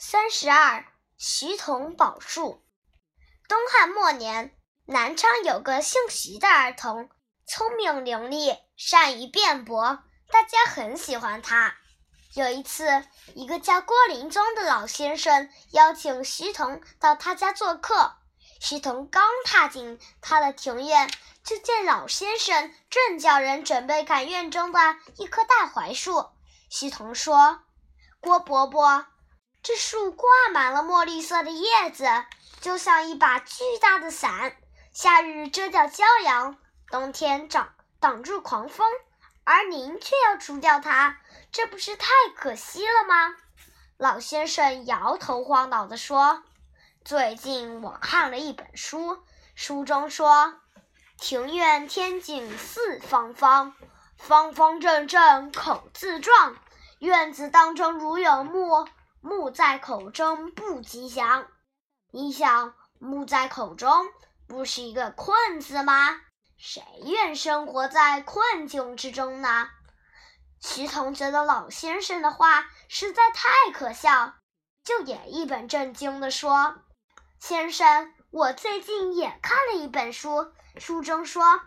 三十二，徐童宝树。东汉末年，南昌有个姓徐的儿童，聪明伶俐，善于辩驳，大家很喜欢他。有一次，一个叫郭林宗的老先生邀请徐童到他家做客。徐童刚踏进他的庭院，就见老先生正叫人准备砍院中的一棵大槐树。徐童说：“郭伯伯。”这树挂满了墨绿色的叶子，就像一把巨大的伞，夏日遮掉骄阳，冬天挡挡住狂风，而您却要除掉它，这不是太可惜了吗？老先生摇头晃脑地说：“最近我看了一本书，书中说，庭院天井四方方，方方正正口字状，院子当中如有木。”木在口中不吉祥，你想木在口中不是一个困字吗？谁愿生活在困境之中呢？徐童觉得老先生的话实在太可笑，就也一本正经地说：“先生，我最近也看了一本书，书中说，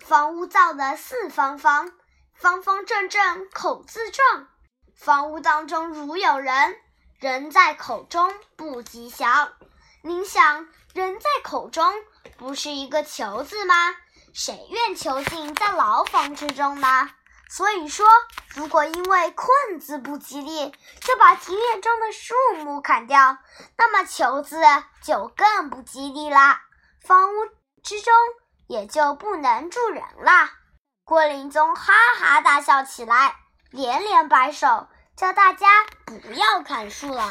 房屋造的四方方，方方正正，口字状。”房屋当中如有人，人在口中不吉祥。您想，人在口中不是一个囚字吗？谁愿囚禁在牢房之中呢？所以说，如果因为困字不吉利，就把庭院中的树木砍掉，那么囚字就更不吉利啦，房屋之中也就不能住人啦。郭林宗哈哈大笑起来。连连摆手，叫大家不要砍树了。